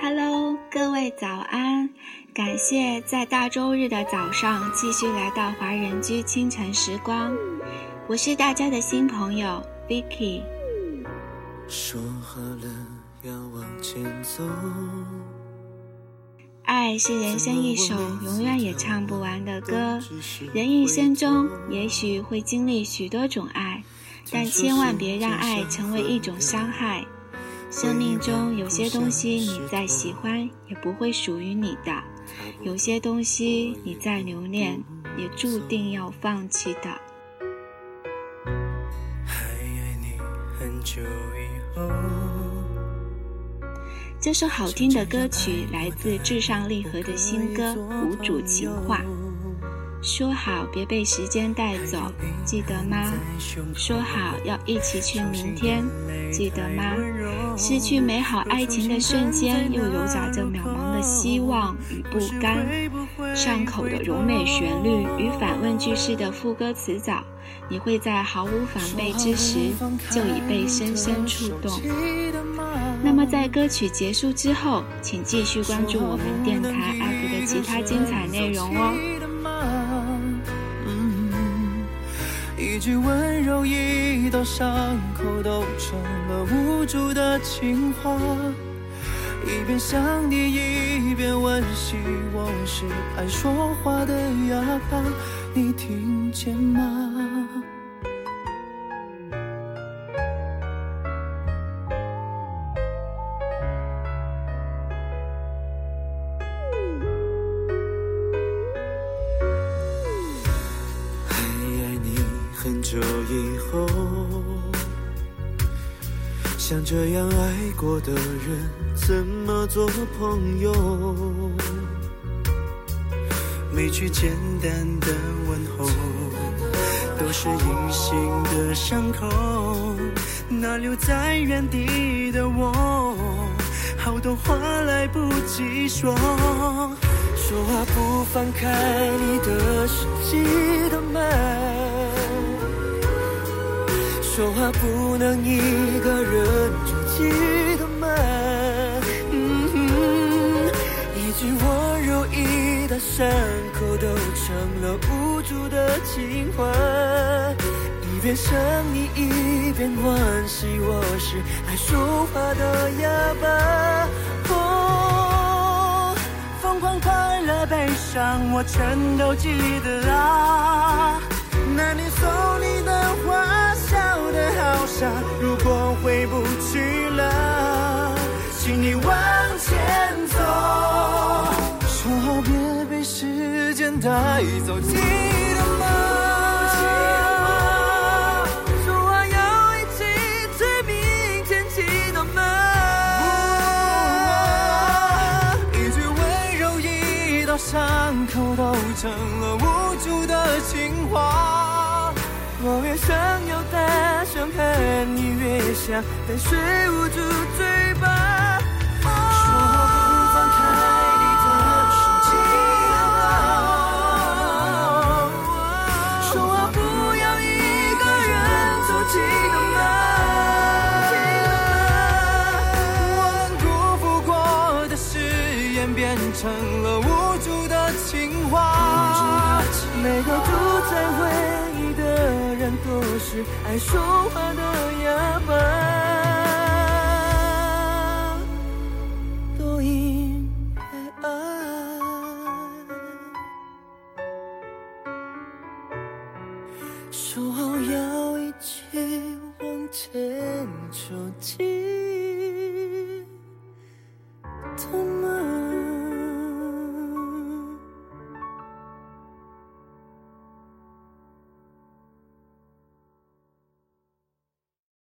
Hello，各位早安！感谢在大周日的早上继续来到华人居清晨时光，我是大家的新朋友 Vicky。说好了要往前走。爱是人生一首永远也唱不完的歌，人一生中也许会经历许多种爱，但千万别让爱成为一种伤害。生命中有些东西你再喜欢也不会属于你的，有些东西你再留恋也注定要放弃的。还爱你很久以后。这首好听的歌曲来自至上励合的新歌《无主情话》。说好别被时间带走，记得吗？说好要一起去明天，记得吗？失去美好爱情的瞬间，又揉杂着渺茫的希望与不甘。上口的柔美旋律与反问句式的副歌词藻，你会在毫无防备之时就已被深深触动。那么在歌曲结束之后，请继续关注我们电台 app 的其他精彩内容哦。一句温柔，一道伤口，都成了无助的情话。一边想你，一边温习我是爱说话的哑巴，你听见吗？久以后，像这样爱过的人，怎么做朋友？每句简单的问候，都是隐形的伤口。那留在原地的我，好多话来不及说。说话不放开你说话不能一个人就记得门，一句温柔，一道伤口，都成了无助的情话。一边想你，一边惋惜，我是爱说话的哑巴。哦，疯狂、快乐、悲伤，我全都记得啊。那年送。如果回不去了，请你往前走。说好别被时间带走，记得吗？说好要一起追明天，记得吗？一句温柔，一道伤口，都成了无助的情话。我越想要大声喊，你越想但睡捂住嘴巴。说不放开你的手，记得吗？说好不要一个人走，记得吗？我们辜负过的誓言，变成了无助的情话。每个住在回忆的。都是爱说话的哑巴，都因为爱。说好要一起往前走。